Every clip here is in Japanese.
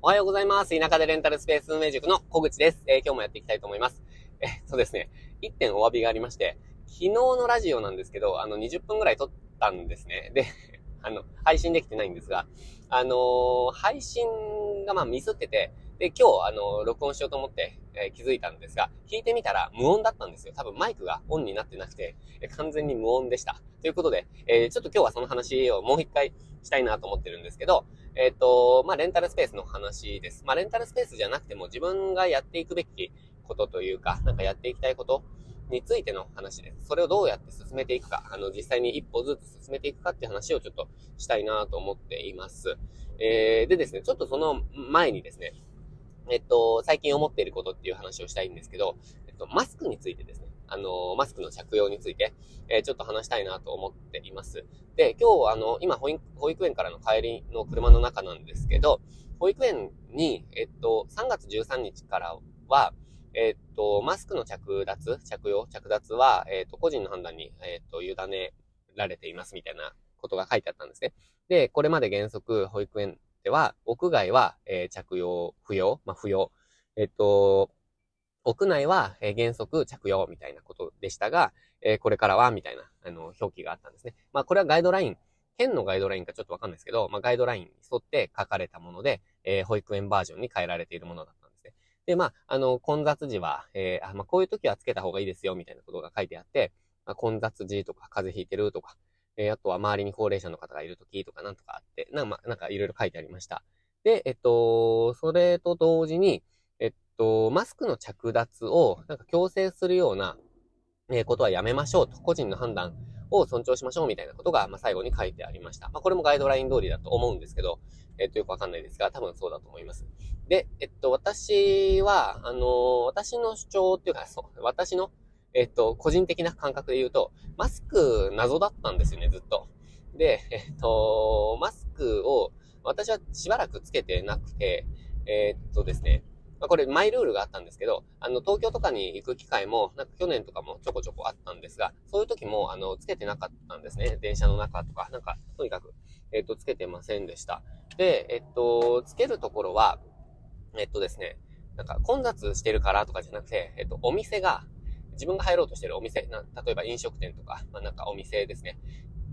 おはようございます。田舎でレンタルスペース運営塾の小口です。えー、今日もやっていきたいと思います。えっとですね、1点お詫びがありまして、昨日のラジオなんですけど、あの、20分くらい撮ったんですね。で、あの、配信できてないんですが、あのー、配信がまあミスってて、で、今日、あの、録音しようと思って、えー、気づいたんですが、聞いてみたら無音だったんですよ。多分マイクがオンになってなくて、えー、完全に無音でした。ということで、えー、ちょっと今日はその話をもう一回したいなと思ってるんですけど、えっ、と、まあ、レンタルスペースの話です。まあ、レンタルスペースじゃなくても自分がやっていくべきことというか、なんかやっていきたいことについての話です。それをどうやって進めていくか、あの、実際に一歩ずつ進めていくかっていう話をちょっとしたいなと思っています。えー、でですね、ちょっとその前にですね、えっと、最近思っていることっていう話をしたいんですけど、えっと、マスクについてですね、あの、マスクの着用について、えー、ちょっと話したいなと思っています。で、今日、あの、今保、保育園からの帰りの車の中なんですけど、保育園に、えっと、3月13日からは、えっと、マスクの着脱、着用、着脱は、えっと、個人の判断に、えっと、委ねられていますみたいなことが書いてあったんですね。で、これまで原則、保育園では、屋外は、えー、着用不要、まあ、不要。えっと、屋内は、え、原則着用みたいなことでしたが、え、これからは、みたいな、あの、表記があったんですね。まあ、これはガイドライン、県のガイドラインかちょっとわかんないですけど、まあ、ガイドラインに沿って書かれたもので、え、保育園バージョンに変えられているものだったんですね。で、まあ、あの、混雑時は、えー、あまあ、こういう時はつけた方がいいですよ、みたいなことが書いてあって、まあ、混雑時とか、風邪ひいてるとか、えー、あとは周りに高齢者の方がいる時とかなんとかあって、なんか、ま、なんかいろいろ書いてありました。で、えっと、それと同時に、えっと、マスクの着脱をなんか強制するような、えことはやめましょうと、個人の判断を尊重しましょうみたいなことが、まあ、最後に書いてありました。まあ、これもガイドライン通りだと思うんですけど、えっと、よくわかんないですが、多分そうだと思います。で、えっと、私は、あのー、私の主張っていうか、そう、私の、えっと、個人的な感覚で言うと、マスク謎だったんですよね、ずっと。で、えっと、マスクを、私はしばらくつけてなくて、え、っとですね、まあ、これマイルールがあったんですけど、あの、東京とかに行く機会も、なんか去年とかもちょこちょこあったんですが、そういう時も、あの、つけてなかったんですね。電車の中とか、なんか、とにかく、えっと、つけてませんでした。で、えっと、つけるところは、えっとですね、なんか混雑してるからとかじゃなくて、えっと、お店が、自分が入ろうとしてるお店、な例えば飲食店とか、まあ、なんかお店ですね。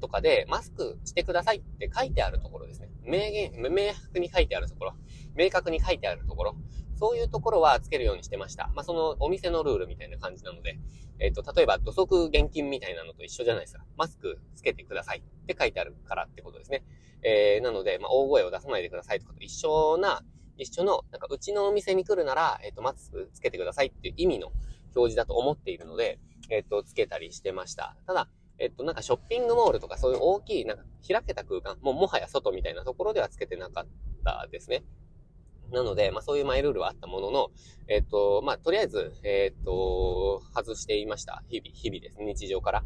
とかで、マスクしてくださいって書いてあるところですね。明言、明白に書いてあるところ、明確に書いてあるところ、そういうところはつけるようにしてました。まあ、そのお店のルールみたいな感じなので、えっ、ー、と、例えば土足現金みたいなのと一緒じゃないですか。マスクつけてくださいって書いてあるからってことですね。えー、なので、まあ、大声を出さないでくださいとかと一緒な、一緒の、なんか、うちのお店に来るなら、えっ、ー、と、マスクつけてくださいっていう意味の表示だと思っているので、えっ、と、つけたりしてました。ただ、えっと、なんかショッピングモールとかそういう大きい、なんか開けた空間、もうもはや外みたいなところではつけてなかったですね。なので、まあそういうマイルールはあったものの、えっと、まあとりあえず、えっと、外していました。日々、日々です、日常から。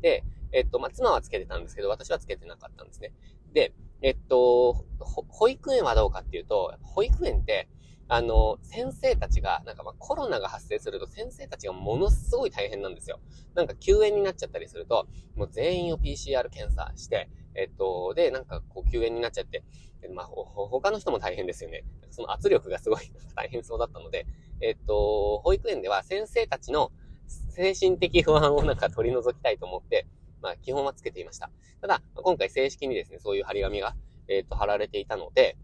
で、えっと、まあ妻はつけてたんですけど、私はつけてなかったんですね。で、えっと、保育園はどうかっていうと、保育園って、あの、先生たちが、なんかまあコロナが発生すると先生たちがものすごい大変なんですよ。なんか休園になっちゃったりすると、もう全員を PCR 検査して、えっと、で、なんかこう休園になっちゃって、まあ、他の人も大変ですよね。その圧力がすごい大変そうだったので、えっと、保育園では先生たちの精神的不安をなんか取り除きたいと思って、まあ、基本はつけていました。ただ、今回正式にですね、そういう張り紙が、えっと、貼られていたので、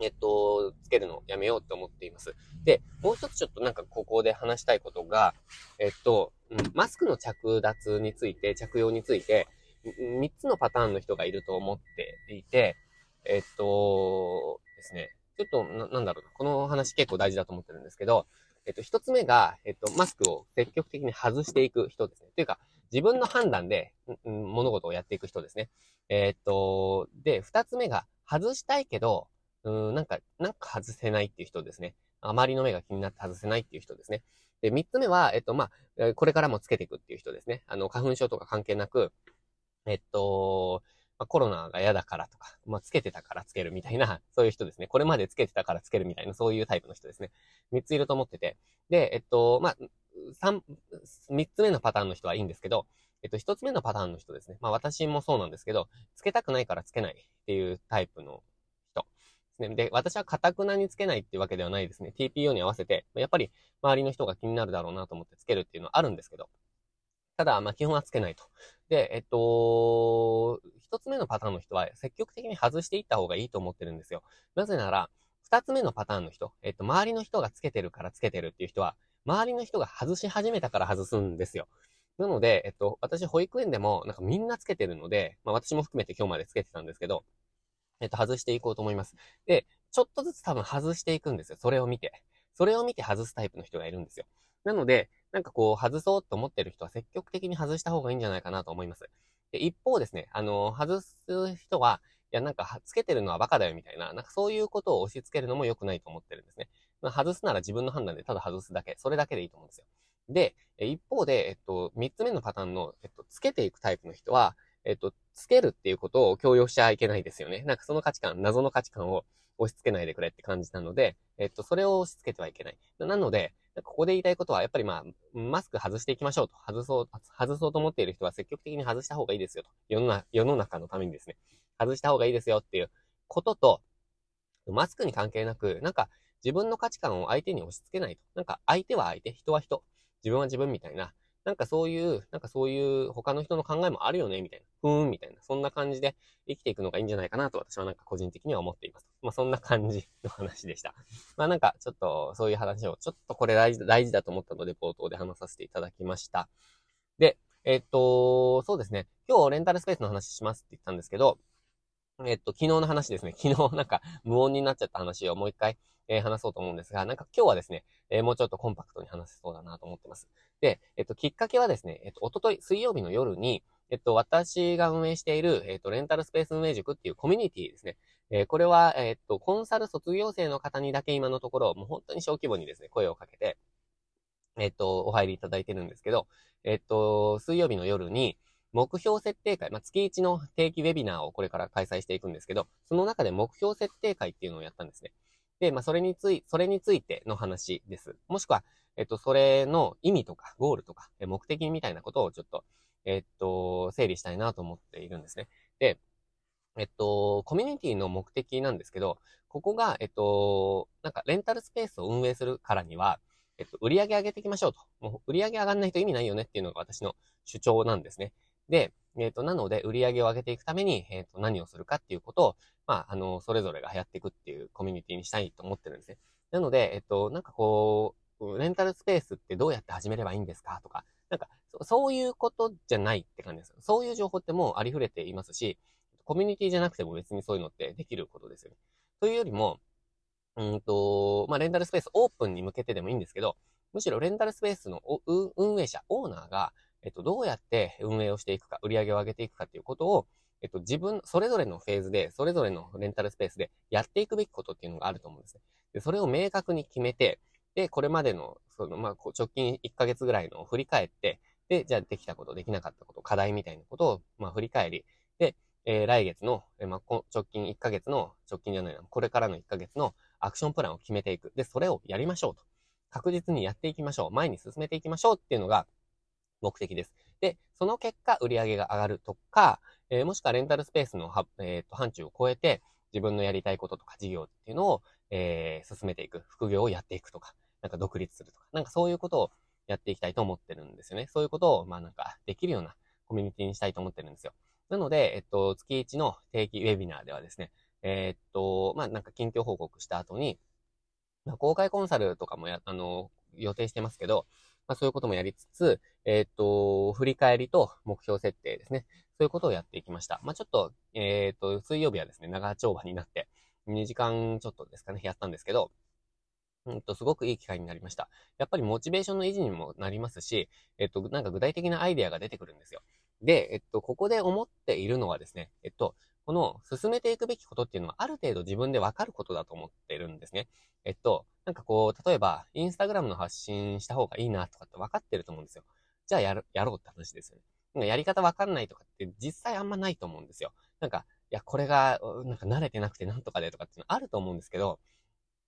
えっと、つけるのをやめようと思っています。で、もう一つちょっとなんかここで話したいことが、えっと、マスクの着脱について、着用について、3つのパターンの人がいると思っていて、えっとですね、ちょっとな、なんだろうな、この話結構大事だと思ってるんですけど、えっと、一つ目が、えっと、マスクを積極的に外していく人ですね。というか、自分の判断で、ん物事をやっていく人ですね。えっと、で、二つ目が、外したいけど、うん、なんか、なんか外せないっていう人ですね。あまりの目が気になって外せないっていう人ですね。で、三つ目は、えっと、まあ、これからもつけていくっていう人ですね。あの、花粉症とか関係なく、えっと、まあ、コロナが嫌だからとか、まあ、つけてたからつけるみたいな、そういう人ですね。これまでつけてたからつけるみたいな、そういうタイプの人ですね。三ついると思ってて。で、えっと、まあ、三、三つ目のパターンの人はいいんですけど、えっと、一つ目のパターンの人ですね。まあ、私もそうなんですけど、つけたくないからつけないっていうタイプのですね。で、私はカタクナにつけないっていうわけではないですね。TPO に合わせて、やっぱり周りの人が気になるだろうなと思ってつけるっていうのはあるんですけど、ただ、まあ、基本はつけないと。で、えっと、一つ目のパターンの人は積極的に外していった方がいいと思ってるんですよ。なぜなら、二つ目のパターンの人、えっと、周りの人がつけてるからつけてるっていう人は、周りの人が外し始めたから外すんですよ。なので、えっと、私、保育園でも、なんかみんなつけてるので、まあ私も含めて今日までつけてたんですけど、えっと、外していこうと思います。で、ちょっとずつ多分外していくんですよ。それを見て。それを見て外すタイプの人がいるんですよ。なので、なんかこう、外そうと思ってる人は積極的に外した方がいいんじゃないかなと思います。で、一方ですね、あの、外す人は、いや、なんか、つけてるのはバカだよみたいな、なんかそういうことを押し付けるのも良くないと思ってるんですね。まあ、外すなら自分の判断でただ外すだけ、それだけでいいと思うんですよ。で、一方で、えっと、三つ目のパターンの、えっと、つけていくタイプの人は、えっと、つけるっていうことを強要しちゃいけないですよね。なんかその価値観、謎の価値観を押し付けないでくれって感じなので、えっと、それを押し付けてはいけない。なので、ここで言いたいことは、やっぱりまあ、マスク外していきましょうと。外そう、外そうと思っている人は積極的に外した方がいいですよと。世の世の中のためにですね。外した方がいいですよっていうことと、マスクに関係なく、なんか自分の価値観を相手に押し付けないと。なんか相手は相手、人は人、自分は自分みたいな、なんかそういう、なんかそういう他の人の考えもあるよね、みたいな。ふーん、みたいな。そんな感じで生きていくのがいいんじゃないかなと私はなんか個人的には思っています。まあそんな感じの話でした。まあなんかちょっとそういう話をちょっとこれ大事大事だと思ったので冒頭で話させていただきました。で、えっと、そうですね。今日レンタルスペースの話しますって言ったんですけど、えっと、昨日の話ですね。昨日なんか無音になっちゃった話をもう一回、えー、話そうと思うんですが、なんか今日はですね、えー、もうちょっとコンパクトに話せそうだなと思ってます。で、えっと、きっかけはですね、えっと、おととい水曜日の夜に、えっと、私が運営している、えっと、レンタルスペース運営塾っていうコミュニティですね。えー、これは、えっと、コンサル卒業生の方にだけ今のところ、もう本当に小規模にですね、声をかけて、えっと、お入りいただいてるんですけど、えっと、水曜日の夜に、目標設定会、まあ、月1の定期ウェビナーをこれから開催していくんですけど、その中で目標設定会っていうのをやったんですね。で、まあ、それについ、それについての話です。もしくは、えっと、それの意味とか、ゴールとか、目的みたいなことをちょっと、えっと、整理したいなと思っているんですね。で、えっと、コミュニティの目的なんですけど、ここが、えっと、なんか、レンタルスペースを運営するからには、えっと、売り上げ上げていきましょうと。もう、売り上げ上がんないと意味ないよねっていうのが私の主張なんですね。で、えっ、と、なので、売り上げを上げていくために、えっ、と、何をするかっていうことを、まあ、あの、それぞれがやっていくっていうコミュニティにしたいと思ってるんですね。なので、えっ、と、なんかこう、レンタルスペースってどうやって始めればいいんですか？とか、なんかそ、そういうことじゃないって感じです。そういう情報ってもうありふれていますし、コミュニティじゃなくても別にそういうのってできることですよね。というよりも、うんと、まあ、レンタルスペースオープンに向けてでもいいんですけど、むしろレンタルスペースの運営者、オーナーが、えっと、どうやって運営をしていくか、売り上げを上げていくかっていうことを、えっと、自分、それぞれのフェーズで、それぞれのレンタルスペースでやっていくべきことっていうのがあると思うんですね。で、それを明確に決めて、で、これまでの、その、まあ、直近1ヶ月ぐらいのを振り返って、で、じゃあできたこと、できなかったこと、課題みたいなことを、まあ、振り返り、で、えー、来月の、えー、まあ、直近1ヶ月の、直近じゃないな、これからの1ヶ月のアクションプランを決めていく。で、それをやりましょうと。確実にやっていきましょう。前に進めていきましょうっていうのが目的です。で、その結果、売り上げが上がるとか、えー、もしくはレンタルスペースのはえー、と範疇を超えて、自分のやりたいこととか事業っていうのを、えー、進めていく。副業をやっていくとか、なんか独立するとか、なんかそういうことをやっていきたいと思ってるんですよね。そういうことを、まあなんか、できるようなコミュニティにしたいと思ってるんですよ。なので、えっと、月1の定期ウェビナーではですね、えー、っと、まあなんか近況報告した後に、まあ、公開コンサルとかもや、あの、予定してますけど、まあそういうこともやりつつ、えっ、と、振り返りと目標設定ですね。そういうことをやっていきました。まあちょっと、えっ、と、水曜日はですね、長丁場になって、2時間ちょっとですかね、やったんですけど、うんと、すごくいい機会になりました。やっぱりモチベーションの維持にもなりますし、えっと、なんか具体的なアイデアが出てくるんですよ。で、えっと、ここで思っているのはですね、えっと、この進めていくべきことっていうのはある程度自分でわかることだと思ってるんですね。えっと、なんかこう、例えば、インスタグラムの発信した方がいいなとかって分かってると思うんですよ。じゃあやる、やろうって話ですよね。やり方わかんないとかって実際あんまないと思うんですよ。なんか、いや、これが、なんか慣れてなくてなんとかでとかっていうのあると思うんですけど、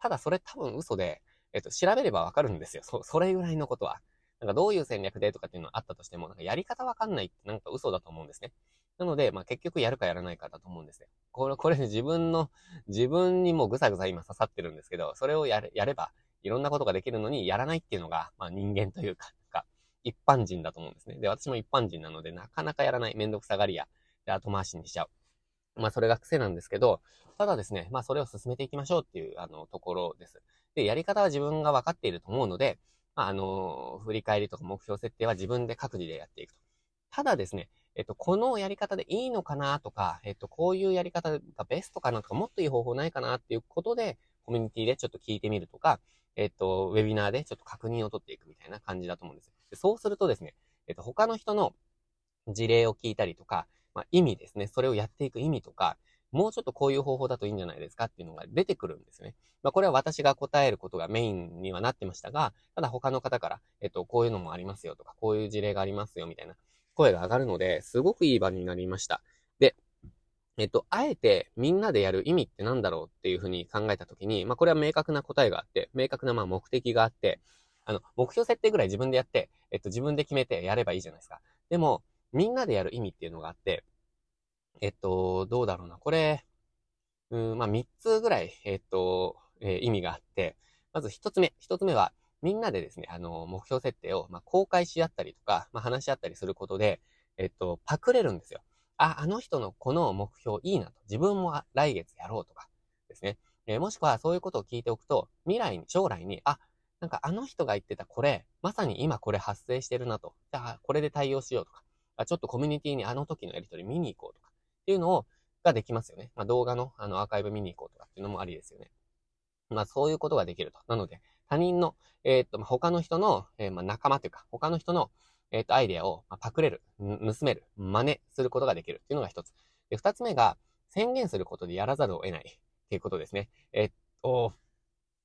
ただそれ多分嘘で、えっと、調べればわかるんですよ。そ、それぐらいのことは。なんかどういう戦略でとかっていうのあったとしても、なんかやり方わかんないってなんか嘘だと思うんですね。なので、まあ結局やるかやらないかだと思うんですよ。これ、これ自分の、自分にもぐさぐさ今刺さってるんですけど、それをやれ、やれば、いろんなことができるのに、やらないっていうのが、まあ人間というか、か一般人だと思うんですね。で、私も一般人なので、なかなかやらない、めんどくさがりや、で、後回しにしちゃう。まあそれが癖なんですけど、ただですね、まあそれを進めていきましょうっていう、あの、ところです。で、やり方は自分が分かっていると思うので、まあ、あの、振り返りとか目標設定は自分で各自でやっていくと。ただですね、えっと、このやり方でいいのかなとか、えっと、こういうやり方がベストかなとか、もっといい方法ないかなっていうことで、コミュニティでちょっと聞いてみるとか、えっと、ウェビナーでちょっと確認を取っていくみたいな感じだと思うんです。でそうするとですね、えっと、他の人の事例を聞いたりとか、まあ、意味ですね、それをやっていく意味とか、もうちょっとこういう方法だといいんじゃないですかっていうのが出てくるんですね。まあ、これは私が答えることがメインにはなってましたが、ただ他の方から、えっと、こういうのもありますよとか、こういう事例がありますよみたいな声が上がるので、すごくいい場になりました。で、えっと、あえてみんなでやる意味って何だろうっていうふうに考えたときに、まあ、これは明確な答えがあって、明確なまあ目的があって、あの、目標設定ぐらい自分でやって、えっと、自分で決めてやればいいじゃないですか。でも、みんなでやる意味っていうのがあって、えっと、どうだろうな。これ、うん、まあ、3つぐらい、えっと、えー、意味があって、まず1つ目。1つ目は、みんなでですね、あの、目標設定を、まあ、公開し合ったりとか、まあ、話し合ったりすることで、えっと、パクれるんですよ。あ、あの人のこの目標いいなと。自分も来月やろうとかですね。えー、もしくはそういうことを聞いておくと、未来に、将来に、あ、なんかあの人が言ってたこれ、まさに今これ発生してるなと。じゃあ、これで対応しようとか。あちょっとコミュニティにあの時のやりとり見に行こうとか。っていうのを、ができますよね。まあ、動画のあのアーカイブ見に行こうとかっていうのもありですよね。まあ、そういうことができると。なので、他人の、えー、っと、他の人の、えー、まあ、仲間というか、他の人の、えー、っと、アイデアを、まあ、パクれる、盗める、真似することができるっていうのが一つ。で、二つ目が、宣言することでやらざるを得ないっていうことですね。えっと、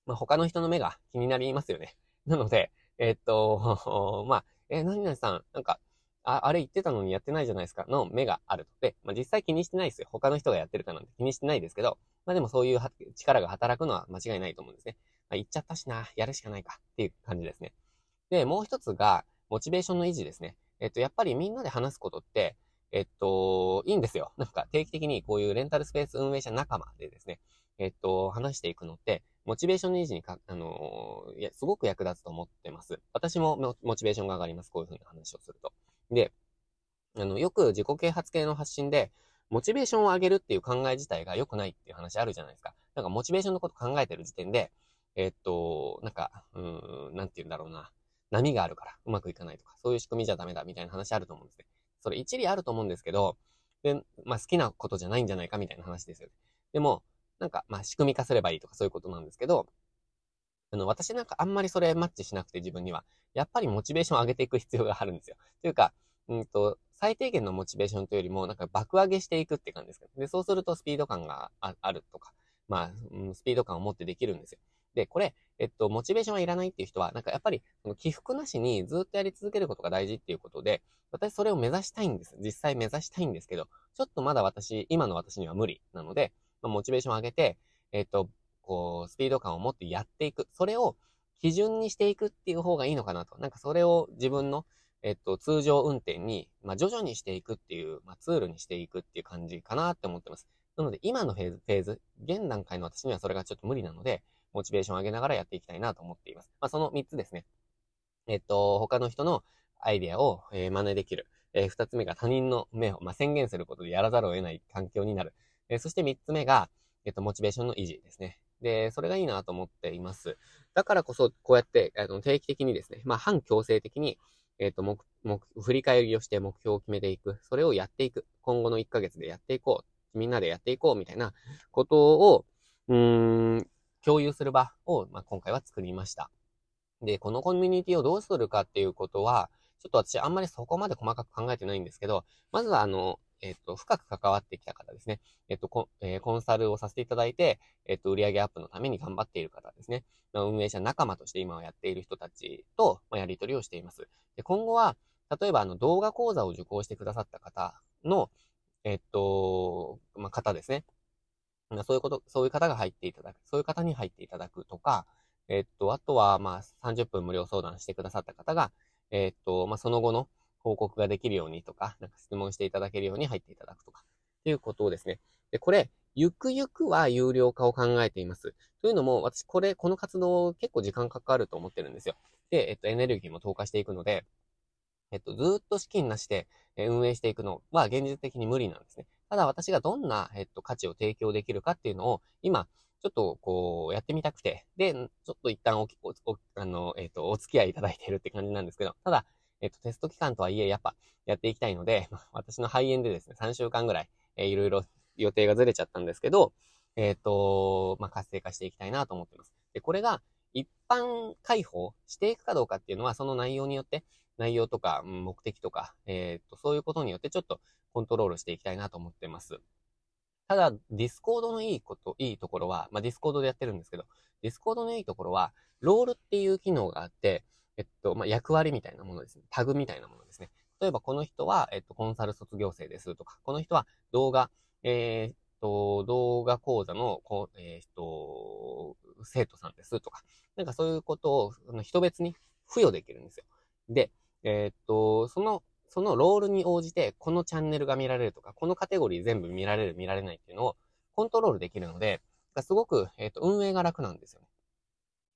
まあ、他の人の目が気になりますよね。なので、えっと、まあ、え何々さん、なんか、あ、あれ言ってたのにやってないじゃないですかの目があると。で、まあ、実際気にしてないですよ。他の人がやってるかなんて気にしてないですけど、まあでもそういう力が働くのは間違いないと思うんですね。まあ、言っちゃったしな、やるしかないかっていう感じですね。で、もう一つが、モチベーションの維持ですね。えっと、やっぱりみんなで話すことって、えっと、いいんですよ。なんか定期的にこういうレンタルスペース運営者仲間でですね、えっと、話していくのって、モチベーションの維持にか、あのー、いや、すごく役立つと思ってます。私もモチベーションが上がります。こういうふうな話をすると。で、あの、よく自己啓発系の発信で、モチベーションを上げるっていう考え自体が良くないっていう話あるじゃないですか。なんかモチベーションのこと考えてる時点で、えー、っと、なんか、うん、なんて言うんだろうな。波があるからうまくいかないとか、そういう仕組みじゃダメだみたいな話あると思うんですね。それ一理あると思うんですけど、で、まあ好きなことじゃないんじゃないかみたいな話ですよね。でも、なんか、まあ仕組み化すればいいとかそういうことなんですけど、あの、私なんかあんまりそれマッチしなくて自分には、やっぱりモチベーションを上げていく必要があるんですよ。というか、うんと、最低限のモチベーションというよりも、なんか爆上げしていくって感じですかで、そうするとスピード感があるとか、まあ、うん、スピード感を持ってできるんですよ。で、これ、えっと、モチベーションはいらないっていう人は、なんかやっぱり、その起伏なしにずっとやり続けることが大事っていうことで、私それを目指したいんです。実際目指したいんですけど、ちょっとまだ私、今の私には無理なので、まあ、モチベーションを上げて、えっと、こう、スピード感を持ってやっていく。それを基準にしていくっていう方がいいのかなと。なんかそれを自分の、えっと、通常運転に、まあ、徐々にしていくっていう、まあ、ツールにしていくっていう感じかなって思ってます。なので、今のフェーズ、フェーズ、現段階の私にはそれがちょっと無理なので、モチベーションを上げながらやっていきたいなと思っています。まあ、その3つですね。えっと、他の人のアイデアを、えー、真似できる。えー、2つ目が他人の目を、まあ、宣言することでやらざるを得ない環境になる。えー、そして3つ目が、えっと、モチベーションの維持ですね。で、それがいいなと思っています。だからこそ、こうやって、あの、定期的にですね、まあ、反強制的に、えっ、ー、と、目、目、振り返りをして目標を決めていく。それをやっていく。今後の1ヶ月でやっていこう。みんなでやっていこう。みたいなことを、うーん、共有する場を、まあ、今回は作りました。で、このコミュニティをどうするかっていうことは、ちょっと私あんまりそこまで細かく考えてないんですけど、まずはあの、えっ、と、深く関わってきた方ですね。えっ、と、コ,、えー、コンサルをさせていただいて、えっ、と、売上アップのために頑張っている方ですね。まあ、運営者仲間として今はやっている人たちと、ま、やり取りをしています。で、今後は、例えばあの動画講座を受講してくださった方の、えっと、まあ、方ですね。そういうこと、そういう方が入っていただく、そういう方に入っていただくとか、えっと、あとは、ま、30分無料相談してくださった方が、えっと、まあ、その後の報告ができるようにとか、なんか質問していただけるように入っていただくとか、っていうことをですね。で、これ、ゆくゆくは有料化を考えています。というのも、私、これ、この活動結構時間かかると思ってるんですよ。で、えっと、エネルギーも投下していくので、えっと、ずっと資金なしで運営していくのは現実的に無理なんですね。ただ私がどんな、えっと、価値を提供できるかっていうのを、今、ちょっと、こう、やってみたくて、で、ちょっと一旦お、お、おあの、えっと、お付き合いいただいているって感じなんですけど、ただ、えっと、テスト期間とはいえ、やっぱ、やっていきたいので、私の肺炎でですね、3週間ぐらい、えー、いろいろ予定がずれちゃったんですけど、えっ、と、まあ、活性化していきたいなと思ってます。で、これが、一般開放していくかどうかっていうのは、その内容によって、内容とか、目的とか、えっ、と、そういうことによってちょっとコントロールしていきたいなと思ってます。ただ、ディスコードのいいこと、いいところは、まあ、ディスコードでやってるんですけど、ディスコードのいいところは、ロールっていう機能があって、えっと、まあ、役割みたいなものですね。タグみたいなものですね。例えば、この人は、えっと、コンサル卒業生ですとか、この人は動画、えー、っと、動画講座の、こうえー、っと、生徒さんですとか、なんかそういうことを、人別に付与できるんですよ。で、えー、っと、そのそのロールに応じて、このチャンネルが見られるとか、このカテゴリー全部見られる、見られないっていうのをコントロールできるので、すごく、えっ、と、運営が楽なんですよ。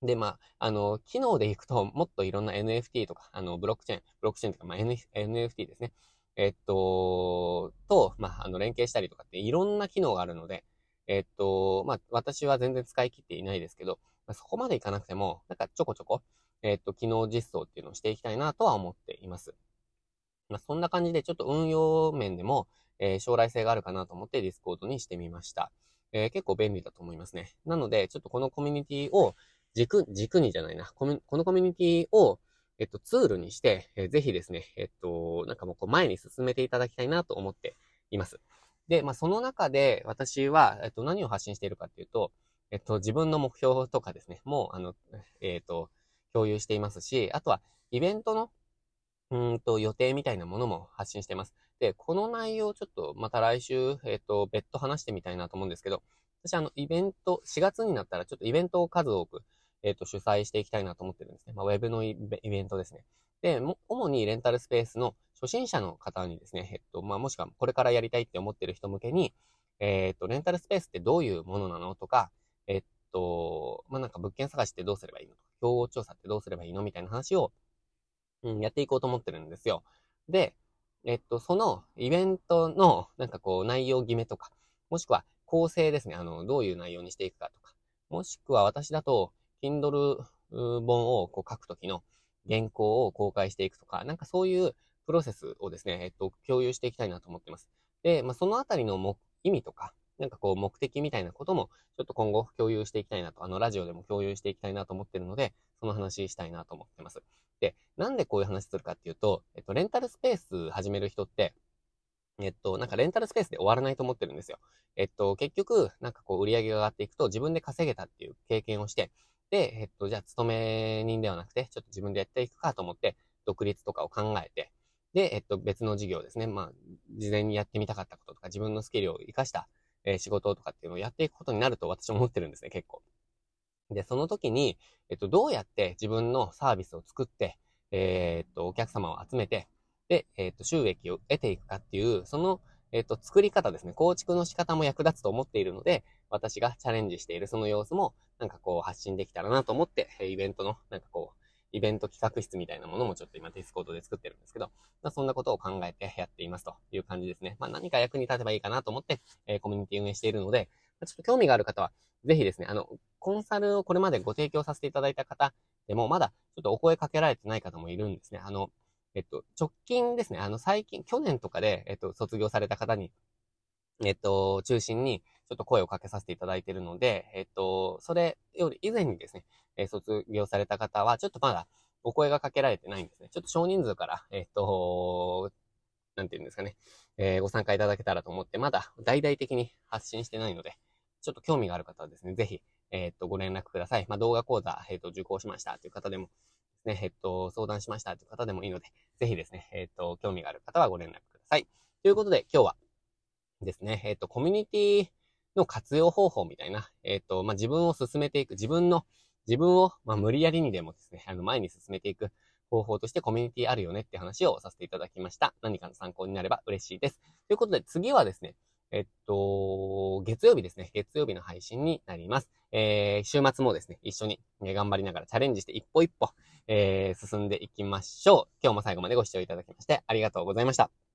で、まあ、あの、機能でいくと、もっといろんな NFT とか、あの、ブロックチェーン、ブロックチェーンとか、まあ、N、NFT ですね。えっと、と、まあ、あの、連携したりとかっていろんな機能があるので、えっと、まあ、私は全然使い切っていないですけど、まあ、そこまでいかなくても、なんかちょこちょこ、えっと、機能実装っていうのをしていきたいなとは思っています。まあ、そんな感じでちょっと運用面でも、えー、将来性があるかなと思ってディスコードにしてみました。えー、結構便利だと思いますね。なので、ちょっとこのコミュニティを軸、軸にじゃないな、このコミュニティを、えっと、ツールにして、えー、ぜひですね、えっと、なんかもうこう前に進めていただきたいなと思っています。で、まあ、その中で私は、えっと、何を発信しているかっていうと、えっと、自分の目標とかですね、もう、あの、えっと、共有していますし、あとは、イベントのうんと、予定みたいなものも発信しています。で、この内容をちょっとまた来週、えっ、と、別途話してみたいなと思うんですけど、私あの、イベント、4月になったらちょっとイベントを数多く、えっ、ー、と、主催していきたいなと思ってるんですね。まあ、ウェブのイベントですね。で、主にレンタルスペースの初心者の方にですね、えっと、まあ、もしくはこれからやりたいって思ってる人向けに、えっと、レンタルスペースってどういうものなのとか、えっと、まあ、なんか物件探しってどうすればいいのとか、競合調査ってどうすればいいのみたいな話をうん、やっていこうと思ってるんですよ。で、えっと、そのイベントの、なんかこう、内容決めとか、もしくは構成ですね。あの、どういう内容にしていくかとか、もしくは私だと、Kindle 本をこう書くときの原稿を公開していくとか、なんかそういうプロセスをですね、えっと、共有していきたいなと思ってます。で、まあ、そのあたりの意味とか、なんかこう目的みたいなことも、ちょっと今後共有していきたいなと、あの、ラジオでも共有していきたいなと思ってるので、その話したいなと思ってます。で、なんでこういう話するかっていうと、えっと、レンタルスペース始める人って、えっと、なんかレンタルスペースで終わらないと思ってるんですよ。えっと、結局、なんかこう売り上げが上がっていくと自分で稼げたっていう経験をして、で、えっと、じゃあ勤め人ではなくて、ちょっと自分でやっていくかと思って、独立とかを考えて、で、えっと、別の事業ですね。まあ、事前にやってみたかったこととか、自分のスキルを活かした、えー、仕事とかっていうのをやっていくことになると私は思ってるんですね、結構。で、その時に、えっと、どうやって自分のサービスを作って、えー、っと、お客様を集めて、で、えー、っと、収益を得ていくかっていう、その、えっと、作り方ですね、構築の仕方も役立つと思っているので、私がチャレンジしているその様子も、なんかこう、発信できたらなと思って、イベントの、なんかこう、イベント企画室みたいなものもちょっと今ディスコードで作ってるんですけど、まあ、そんなことを考えてやっていますという感じですね。まあ、何か役に立てばいいかなと思って、えー、コミュニティ運営しているので、ちょっと興味がある方は、ぜひですね、あの、コンサルをこれまでご提供させていただいた方でも、まだちょっとお声かけられてない方もいるんですね。あの、えっと、直近ですね、あの、最近、去年とかで、えっと、卒業された方に、えっと、中心に、ちょっと声をかけさせていただいているので、えっと、それより以前にですね、え卒業された方は、ちょっとまだお声がかけられてないんですね。ちょっと少人数から、えっと、なんていうんですかね、えー、ご参加いただけたらと思って、まだ大々的に発信してないので、ちょっと興味がある方はですね、ぜひ、えっ、と、ご連絡ください。まあ、動画講座、えっ、と、受講しましたという方でも、ね、えっ、と、相談しましたという方でもいいので、ぜひですね、えっ、と、興味がある方はご連絡ください。ということで、今日はですね、えっ、と、コミュニティの活用方法みたいな、えっ、と、まあ、自分を進めていく、自分の、自分を、まあ、無理やりにでもですね、あの、前に進めていく方法としてコミュニティあるよねって話をさせていただきました。何かの参考になれば嬉しいです。ということで次はですね、えっと、月曜日ですね。月曜日の配信になります。えー、週末もですね、一緒にね頑張りながらチャレンジして一歩一歩、えー、進んでいきましょう。今日も最後までご視聴いただきましてありがとうございました。